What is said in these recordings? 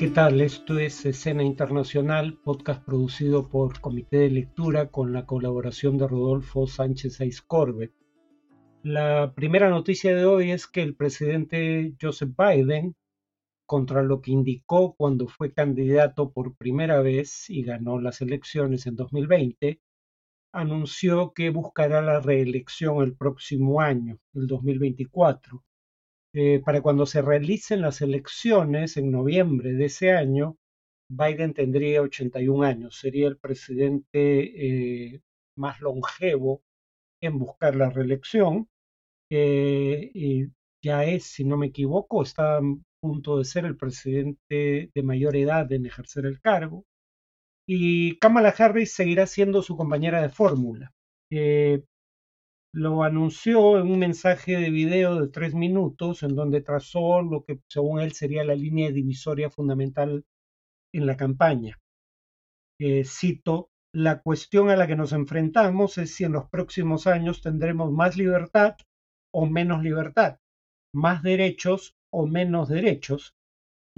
¿Qué tal? Esto es Escena Internacional, podcast producido por Comité de Lectura con la colaboración de Rodolfo Sánchez Aiscorbe. La primera noticia de hoy es que el presidente Joseph Biden, contra lo que indicó cuando fue candidato por primera vez y ganó las elecciones en 2020, anunció que buscará la reelección el próximo año, el 2024. Eh, para cuando se realicen las elecciones en noviembre de ese año, Biden tendría 81 años, sería el presidente eh, más longevo en buscar la reelección. Eh, y ya es, si no me equivoco, está a punto de ser el presidente de mayor edad en ejercer el cargo. Y Kamala Harris seguirá siendo su compañera de fórmula. Lo anunció en un mensaje de video de tres minutos en donde trazó lo que según él sería la línea divisoria fundamental en la campaña. Eh, cito, la cuestión a la que nos enfrentamos es si en los próximos años tendremos más libertad o menos libertad, más derechos o menos derechos,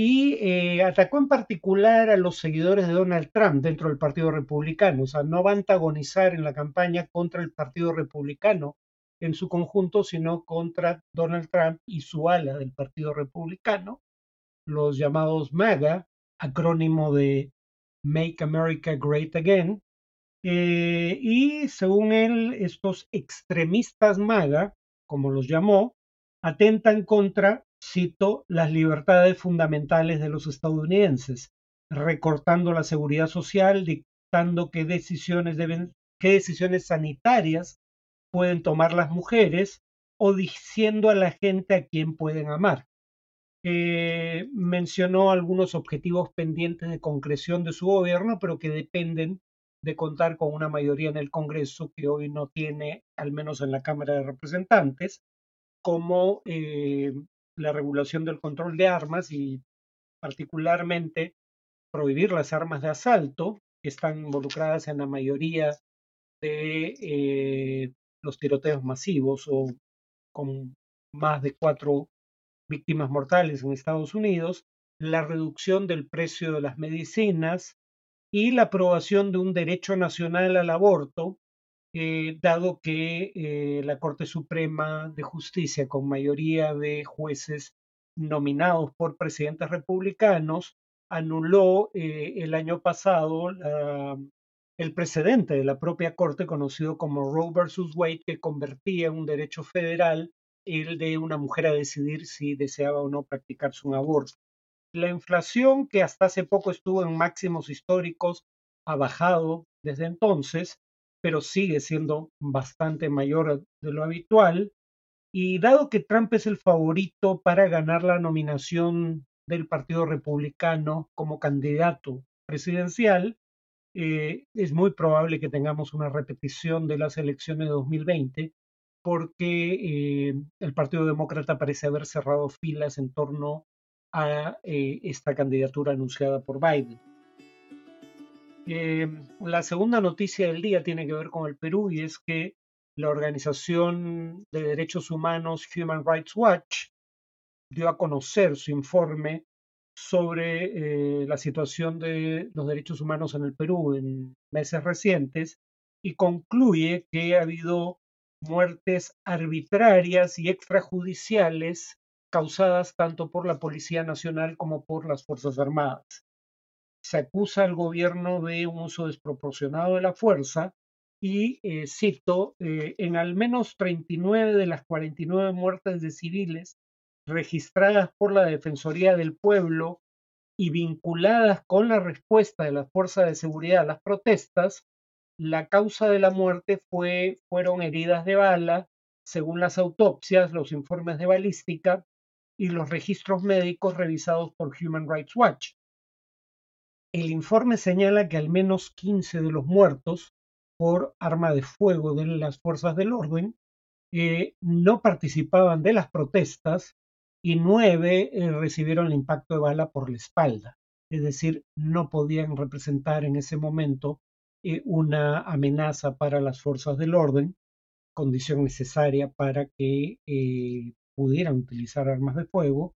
y eh, atacó en particular a los seguidores de Donald Trump dentro del Partido Republicano. O sea, no va a antagonizar en la campaña contra el Partido Republicano en su conjunto, sino contra Donald Trump y su ala del Partido Republicano, los llamados MAGA, acrónimo de Make America Great Again. Eh, y según él, estos extremistas MAGA, como los llamó, atentan contra cito, las libertades fundamentales de los estadounidenses, recortando la seguridad social, dictando qué decisiones deben, qué decisiones sanitarias pueden tomar las mujeres o diciendo a la gente a quién pueden amar. Eh, mencionó algunos objetivos pendientes de concreción de su gobierno, pero que dependen de contar con una mayoría en el Congreso que hoy no tiene, al menos en la Cámara de Representantes, como eh, la regulación del control de armas y particularmente prohibir las armas de asalto que están involucradas en la mayoría de eh, los tiroteos masivos o con más de cuatro víctimas mortales en Estados Unidos, la reducción del precio de las medicinas y la aprobación de un derecho nacional al aborto eh, dado que eh, la Corte Suprema de Justicia, con mayoría de jueces nominados por presidentes republicanos, anuló eh, el año pasado el precedente de la propia Corte, conocido como Roe versus Wade, que convertía en un derecho federal el de una mujer a decidir si deseaba o no practicarse un aborto. La inflación, que hasta hace poco estuvo en máximos históricos, ha bajado desde entonces pero sigue siendo bastante mayor de lo habitual. Y dado que Trump es el favorito para ganar la nominación del Partido Republicano como candidato presidencial, eh, es muy probable que tengamos una repetición de las elecciones de 2020 porque eh, el Partido Demócrata parece haber cerrado filas en torno a eh, esta candidatura anunciada por Biden. Eh, la segunda noticia del día tiene que ver con el Perú y es que la organización de derechos humanos Human Rights Watch dio a conocer su informe sobre eh, la situación de los derechos humanos en el Perú en meses recientes y concluye que ha habido muertes arbitrarias y extrajudiciales causadas tanto por la Policía Nacional como por las Fuerzas Armadas se acusa al gobierno de un uso desproporcionado de la fuerza y, eh, cito, eh, en al menos 39 de las 49 muertes de civiles registradas por la Defensoría del Pueblo y vinculadas con la respuesta de las fuerzas de seguridad a las protestas, la causa de la muerte fue, fueron heridas de bala, según las autopsias, los informes de balística y los registros médicos revisados por Human Rights Watch. El informe señala que al menos 15 de los muertos por arma de fuego de las fuerzas del orden eh, no participaban de las protestas y nueve eh, recibieron el impacto de bala por la espalda. Es decir, no podían representar en ese momento eh, una amenaza para las fuerzas del orden, condición necesaria para que pudieran utilizar armas de fuego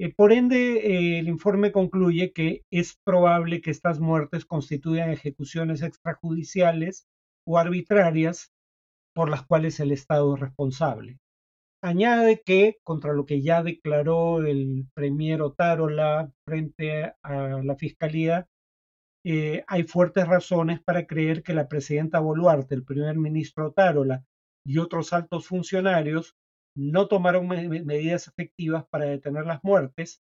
Eh, por ende, el informe concluye que es probable que estas muertes constituyan ejecuciones extrajudiciales o arbitrarias por las cuales el Estado es responsable. Añade que, contra lo que ya declaró el premier Otárola frente a la Fiscalía, eh, hay fuertes razones para creer que la presidenta Boluarte, el primer ministro Otárola y otros altos funcionarios no tomaron medidas efectivas para detener las muertes,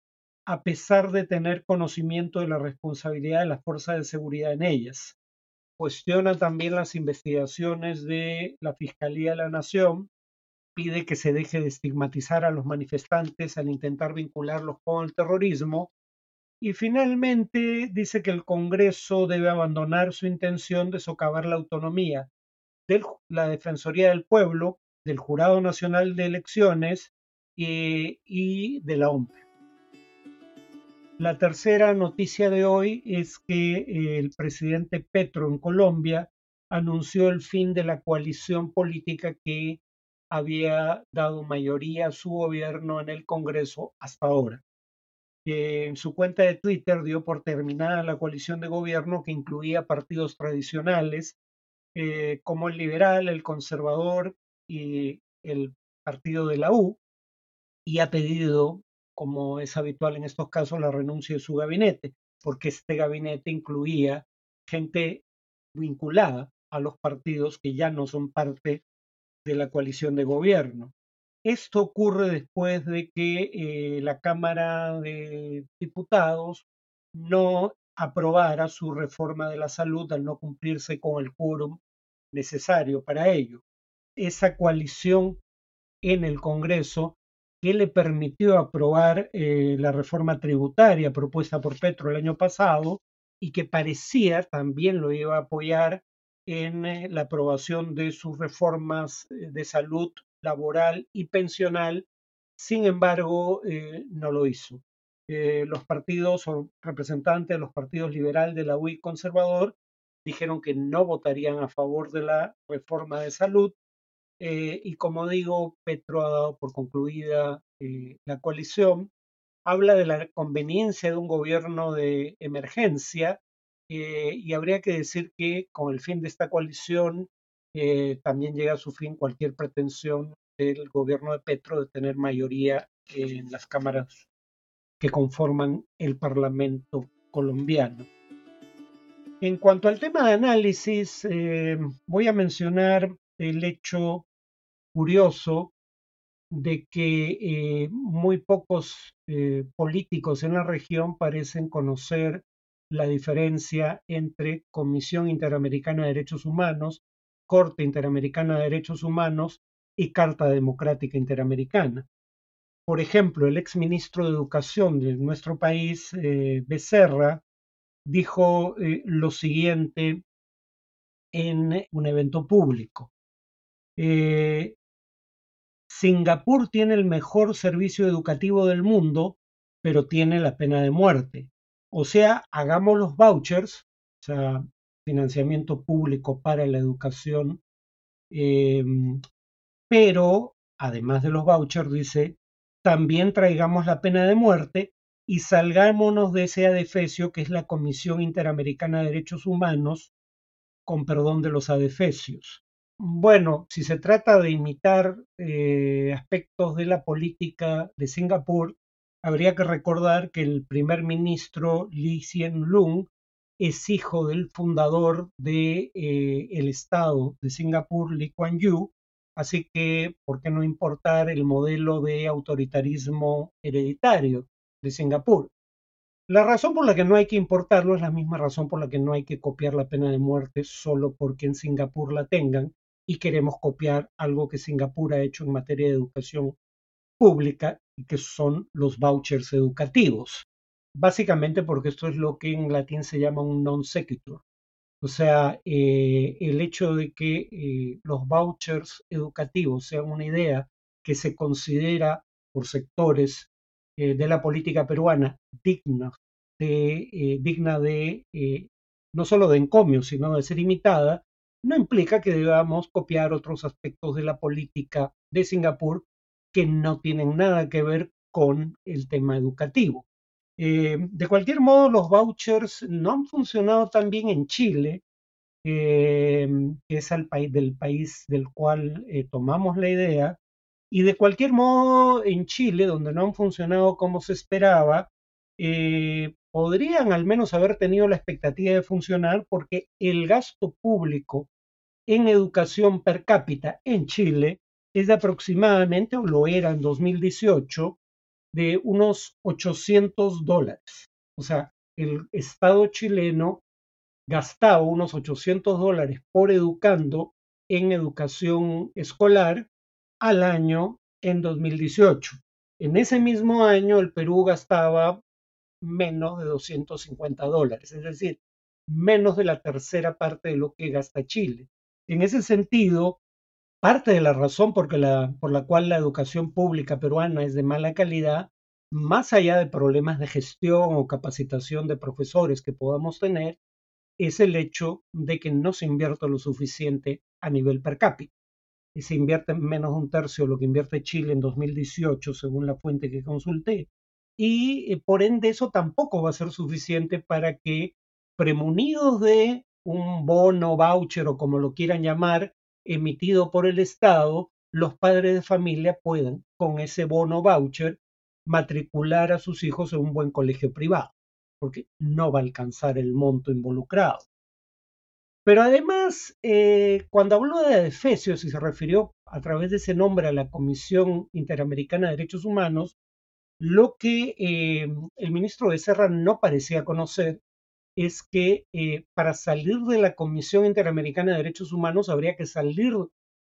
a pesar de tener conocimiento de la responsabilidad de las fuerzas de seguridad en ellas. Cuestiona también las investigaciones de la Fiscalía de la Nación pide que se deje de estigmatizar a los manifestantes al intentar vincularlos con el terrorismo. Y finalmente dice que el Congreso debe abandonar su intención de socavar la autonomía de la Defensoría del Pueblo, del Jurado Nacional de Elecciones y, y de la OMP. La tercera noticia de hoy es que eh, el presidente Petro en Colombia anunció el fin de la coalición política que había dado mayoría a su gobierno en el Congreso hasta ahora. En su cuenta de Twitter dio por terminada la coalición de gobierno que incluía partidos tradicionales eh, como el liberal, el conservador y el partido de la U, y ha pedido, como es habitual en estos casos, la renuncia de su gabinete, porque este gabinete incluía gente vinculada a los partidos que ya no son parte de la coalición de gobierno. Esto ocurre después de que eh, la Cámara de Diputados no aprobara su reforma de la salud al no cumplirse con el quórum necesario para ello. Esa coalición en el Congreso que le permitió aprobar eh, la reforma tributaria propuesta por Petro el año pasado y que parecía también lo iba a apoyar en eh, la aprobación de sus reformas eh, de salud laboral y pensional, sin embargo, no lo hizo. los partidos o representantes de los partidos liberal de la UI conservador dijeron que no votarían a favor de la reforma de salud y como digo, Petro ha dado por concluida la coalición, habla de la conveniencia de un gobierno de emergencia eh, y habría que decir que con el fin de esta coalición eh, también llega a su fin cualquier pretensión del gobierno de Petro de tener mayoría en las cámaras que conforman el Parlamento colombiano. En cuanto al tema de análisis, eh, voy a mencionar el hecho curioso de que muy pocos políticos en la región parecen conocer la diferencia entre Comisión Interamericana de Derechos Humanos, Corte Interamericana de Derechos Humanos y Carta Democrática Interamericana. Por ejemplo, el ex ministro de Educación de nuestro país, eh, Becerra, dijo eh, lo siguiente en un evento público. Eh, Singapur tiene el mejor servicio educativo del mundo, pero tiene la pena de muerte. O sea, hagamos los vouchers, o sea, financiamiento público para la educación, em, pero además de los vouchers, dice, también traigamos la pena de muerte y salgámonos de ese adefesio que es la Comisión Interamericana de Derechos Humanos, con perdón de los adefesios. Bueno, si se trata de imitar eh, aspectos de la política de Singapur, habría que recordar que el primer ministro Lee Hsien Loong es hijo del fundador del de, eh, el Estado de Singapur, Lee Kuan Yew, así que, ¿por qué no importar el modelo de autoritarismo hereditario de Singapur? La razón por la que no hay que importarlo es la misma razón por la que no hay que copiar la pena de muerte solo porque en Singapur la tengan y queremos copiar algo que Singapur ha hecho en materia de educación pública y que son los vouchers educativos. Básicamente porque esto es lo que en latín se llama un non sequitur. O sea, eh, el hecho de que eh, los vouchers educativos sean una idea que se considera por sectores eh, de la política peruana digna de, digna de no solo de encomio, sino de ser imitada, no implica que debamos copiar otros aspectos de la política de Singapur que no tienen nada que ver con el tema educativo. Eh, de cualquier modo, los vouchers no han funcionado tan bien en Chile, eh, que es el país del país del cual eh, tomamos la idea, y de cualquier modo en Chile, donde no han funcionado como se esperaba, podrían al menos haber tenido la expectativa de funcionar porque el gasto público en educación per cápita en Chile es de aproximadamente, o lo era en 2018, de unos 800 dólares. O sea, el Estado chileno gastaba unos 800 dólares por educando en educación escolar al año en 2018. En ese mismo año el Perú gastaba menos de 250 dólares, es decir, menos de la tercera parte de lo que gasta Chile. En ese sentido, parte de la razón por la cual la educación pública peruana es de mala calidad, más allá de problemas de gestión o capacitación de profesores que podamos tener, es el hecho de que no se invierte lo suficiente a nivel per cápita. Y se invierte menos de un tercio de lo que invierte Chile en 2018, según la fuente que consulté. Y eh, por ende eso tampoco va a ser suficiente para que, premunidos de un bono, voucher o como lo quieran llamar, emitido por el Estado, los padres de familia puedan, con ese bono voucher, matricular a sus hijos en un buen colegio privado, porque no va a alcanzar el monto involucrado. Pero además, eh, cuando habló de Efesios y se refirió a través de ese nombre a la Comisión Interamericana de Derechos Humanos, lo que eh, el ministro de Serra no parecía conocer es que eh, para salir de la Comisión Interamericana de Derechos Humanos habría que salir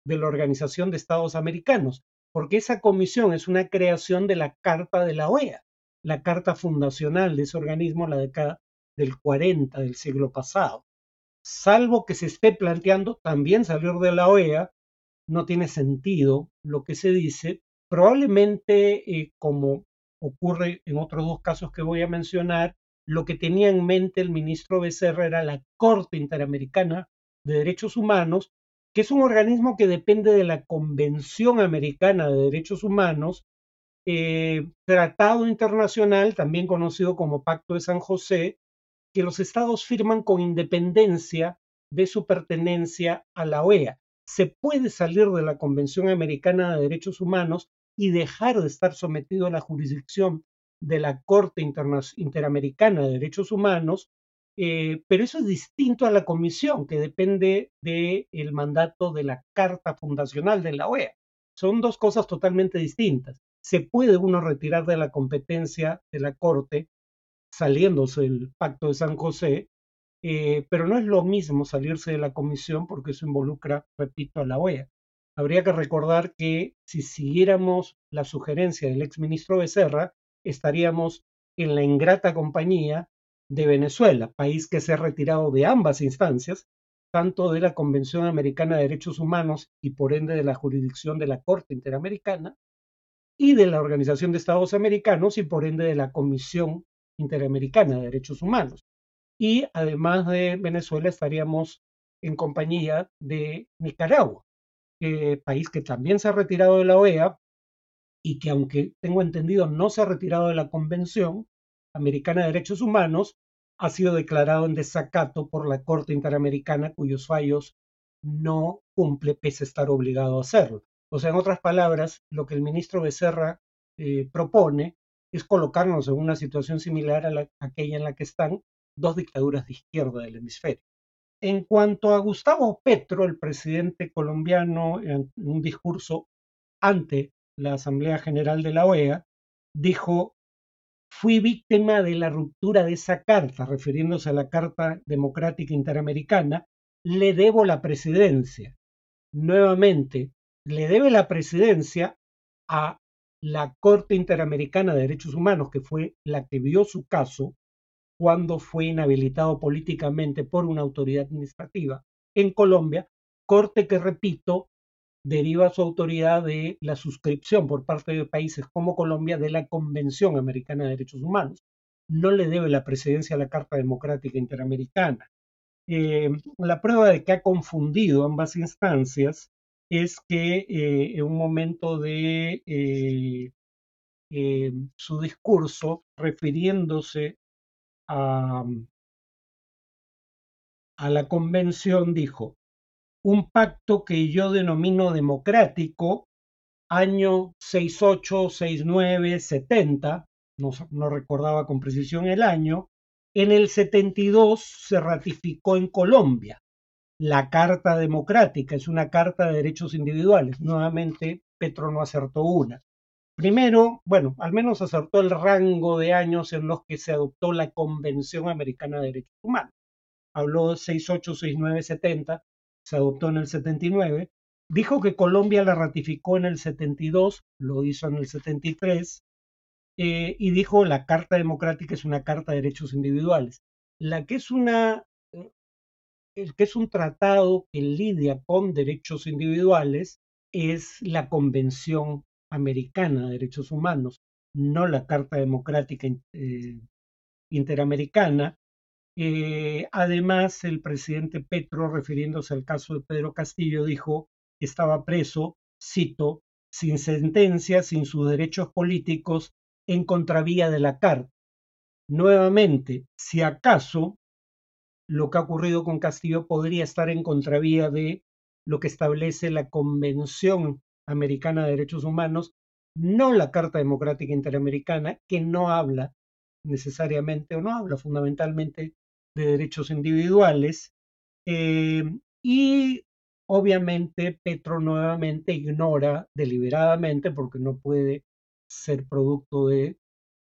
de la Organización de Estados Americanos, porque esa comisión es una creación de la Carta de la OEA, la carta fundacional de ese organismo, la década del 40 del siglo pasado. Salvo que se esté planteando también salir de la OEA, no tiene sentido lo que se dice. Probablemente, eh, como ocurre en otros dos casos que voy a mencionar, lo que tenía en mente el ministro Becerra era la Corte Interamericana de Derechos Humanos, que es un organismo que depende de la Convención Americana de Derechos Humanos, eh, tratado internacional, también conocido como Pacto de San José, que los estados firman con independencia de su pertenencia a la OEA. Se puede salir de la Convención Americana de Derechos Humanos y dejar de estar sometido a la jurisdicción de la Corte Interamericana de Derechos Humanos, eh, pero eso es distinto a la comisión, que depende del mandato de la Carta Fundacional de la OEA. Son dos cosas totalmente distintas. Se puede uno retirar de la competencia de la Corte saliéndose del Pacto de San José, eh, pero no es lo mismo salirse de la comisión porque eso involucra, repito, a la OEA. Habría que recordar que si siguiéramos la sugerencia del exministro Becerra, estaríamos en la ingrata compañía de Venezuela, país que se ha retirado de ambas instancias, tanto de la Convención Americana de Derechos Humanos y por ende de la jurisdicción de la Corte Interamericana, y de la Organización de Estados Americanos y por ende de la Comisión Interamericana de Derechos Humanos. Y además de Venezuela estaríamos en compañía de Nicaragua, eh, país que también se ha retirado de la OEA, y que aunque tengo entendido no se ha retirado de la Convención Americana de Derechos Humanos, ha sido declarado en desacato por la Corte Interamericana cuyos fallos no cumple pese a estar obligado a hacerlo. O sea, en otras palabras, lo que el ministro Becerra eh, propone es colocarnos en una situación similar a, a aquella en la que están dos dictaduras de izquierda del hemisferio. En cuanto a Gustavo Petro, el presidente colombiano, en un discurso ante la Asamblea General de la OEA, dijo, fui víctima de la ruptura de esa carta, refiriéndose a la Carta Democrática Interamericana, le debo la presidencia. Nuevamente, le debe la presidencia a la Corte Interamericana de Derechos Humanos, que fue la que vio su caso cuando fue inhabilitado políticamente por una autoridad administrativa en Colombia, corte que, repito, deriva su autoridad de la suscripción por parte de países como Colombia de la Convención Americana de Derechos Humanos. No le debe la presidencia a la Carta Democrática Interamericana. Eh, la prueba de que ha confundido ambas instancias es que eh, en un momento de, eh, su discurso refiriéndose a la convención, dijo, un pacto que yo denomino democrático, año 68, 69, 70, no, recordaba con precisión el año, en el 72 se ratificó en Colombia la Carta Democrática, es una carta de derechos individuales. Nuevamente, Petro no acertó una. Primero, bueno, al menos acertó el rango de años en los que se adoptó la Convención Americana de Derechos Humanos. Habló de 68, 69, 70, se adoptó en el 79. Dijo que Colombia la ratificó en el 72, lo hizo en el 73, eh, y dijo la Carta Democrática es una Carta de Derechos Individuales. La que es una el que es un tratado que lidia con derechos individuales es la Convención Americana de Derechos Humanos, no la Carta Democrática eh, Interamericana. Eh, además, el presidente Petro, refiriéndose al caso de Pedro Castillo, dijo que estaba preso, cito, sin sentencia, sin sus derechos políticos, en contravía de la Carta. Nuevamente, si acaso lo que ha ocurrido con Castillo podría estar en contravía de lo que establece la Convención Americana de Derechos Humanos, no la Carta Democrática Interamericana, que no habla necesariamente o no habla fundamentalmente de derechos individuales. Eh, y obviamente Petro nuevamente ignora deliberadamente, porque no puede ser producto de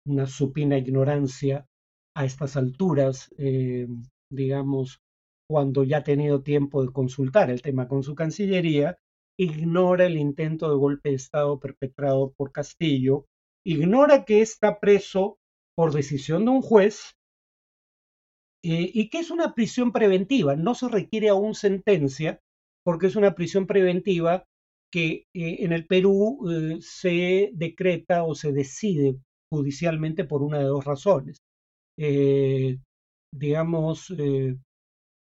una supina ignorancia a estas alturas, eh, digamos, cuando ya ha tenido tiempo de consultar el tema con su Cancillería, ignora el intento de golpe de Estado perpetrado por Castillo, ignora que está preso por decisión de un juez eh, y que es una prisión preventiva, no se requiere aún sentencia porque es una prisión preventiva que eh, en el Perú eh, se decreta o se decide judicialmente por una de dos razones digamos,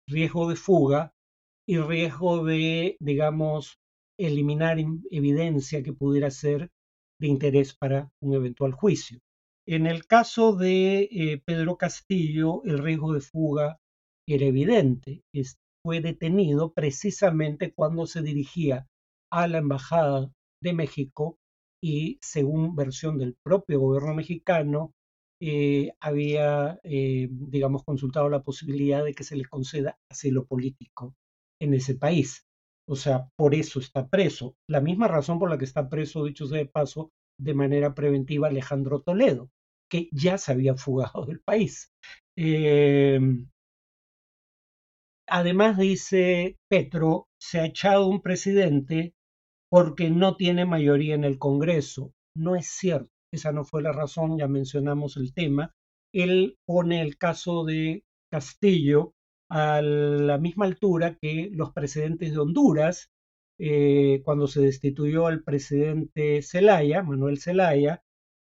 riesgo de fuga y riesgo de, digamos, eliminar evidencia que pudiera ser de interés para un eventual juicio. En el caso de eh, Pedro Castillo, el riesgo de fuga era evidente. fue detenido precisamente cuando se dirigía a la Embajada de México y, según versión del propio gobierno mexicano, eh, había, eh, digamos, consultado la posibilidad de que se le conceda asilo político en ese país. O sea, por eso está preso. La misma razón por la que está preso, dicho sea de paso, de manera preventiva Alejandro Toledo, que ya se había fugado del país. Em, además, dice Petro, se ha echado un presidente porque no tiene mayoría en el Congreso. No es cierto esa no fue la razón, ya mencionamos el tema. Él pone el caso de Castillo a la misma altura que los presidentes de Honduras, eh, cuando se destituyó al presidente Zelaya, Manuel Zelaya,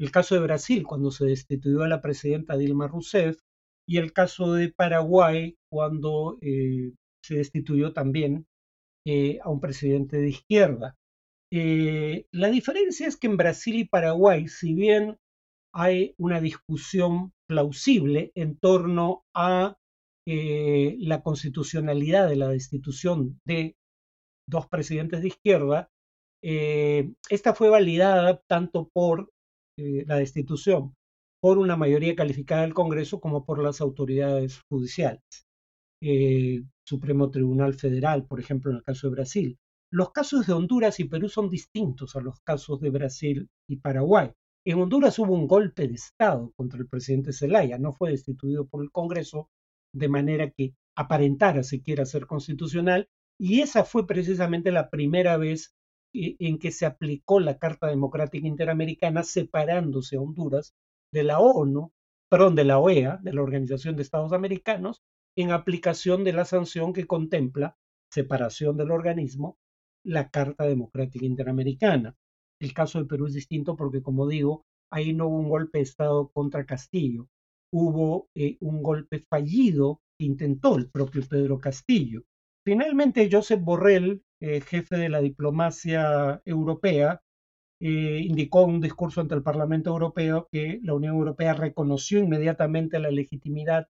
el caso de Brasil, cuando se destituyó a la presidenta Dilma Rousseff, y el caso de Paraguay, cuando eh, se destituyó también eh, a un presidente de izquierda. Eh, la diferencia es que en Brasil y Paraguay, si bien hay una discusión plausible en torno a la constitucionalidad de la destitución de dos presidentes de izquierda, esta fue validada tanto por la destitución por una mayoría calificada del Congreso como por las autoridades judiciales. Supremo Tribunal Federal, por ejemplo, en el caso de Brasil. Los casos de Honduras y Perú son distintos a los casos de Brasil y Paraguay. En Honduras hubo un golpe de Estado contra el presidente Zelaya, no fue destituido por el Congreso de manera que aparentara siquiera ser constitucional, y esa fue precisamente la primera vez en que se aplicó la Carta Democrática Interamericana separándose a Honduras de la ONU, perdón, de la OEA, de la Organización de Estados Americanos, en aplicación de la sanción que contempla separación del organismo la Carta Democrática Interamericana. El caso de Perú es distinto porque, como digo, ahí no hubo un golpe de Estado contra Castillo, hubo eh, un golpe fallido que intentó el propio Pedro Castillo. Finalmente, Josep Borrell, eh, jefe de la diplomacia europea, eh, indicó un discurso ante el Parlamento Europeo que la Unión Europea reconoció inmediatamente la legitimidad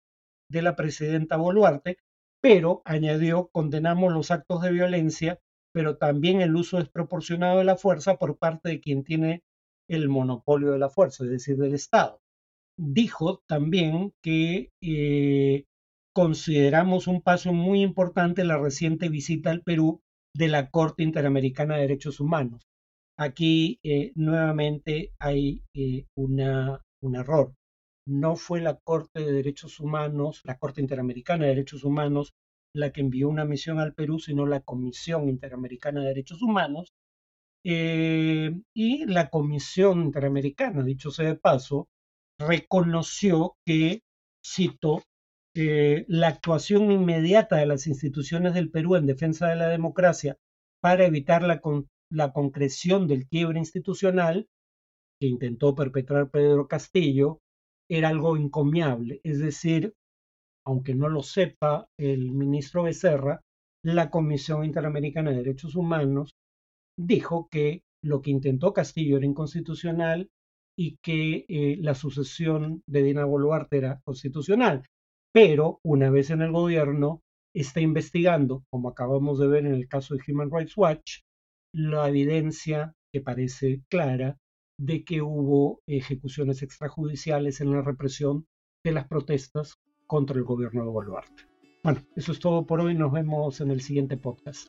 de la presidenta Boluarte, pero añadió, condenamos los actos de violencia, pero también el uso desproporcionado de la fuerza por parte de quien tiene el monopolio de la fuerza, es decir, del Estado. Dijo también que eh, consideramos un paso muy importante la reciente visita al Perú de la Corte Interamericana de Derechos Humanos. Aquí eh, nuevamente hay eh, una, un error. No fue la Corte de Derechos Humanos, la Corte Interamericana de Derechos Humanos, la que envió una misión al Perú, sino la Comisión Interamericana de Derechos Humanos. Eh, y la Comisión Interamericana, dicho sea de paso, reconoció que, cito, la actuación inmediata de las instituciones del Perú en defensa de la democracia para evitar la, la concreción del quiebre institucional que intentó perpetrar Pedro Castillo era algo encomiable. Es decir, aunque no lo sepa el ministro Becerra, la Comisión Interamericana de Derechos Humanos dijo que lo que intentó Castillo era inconstitucional y que eh, la sucesión de Dina Boluarte era constitucional. Pero una vez en el gobierno, está investigando, como acabamos de ver en el caso de Human Rights Watch, la evidencia que parece clara de que hubo ejecuciones extrajudiciales en la represión de las protestas contra el gobierno de Boluarte. Bueno, eso es todo por hoy. Nos vemos en el siguiente podcast.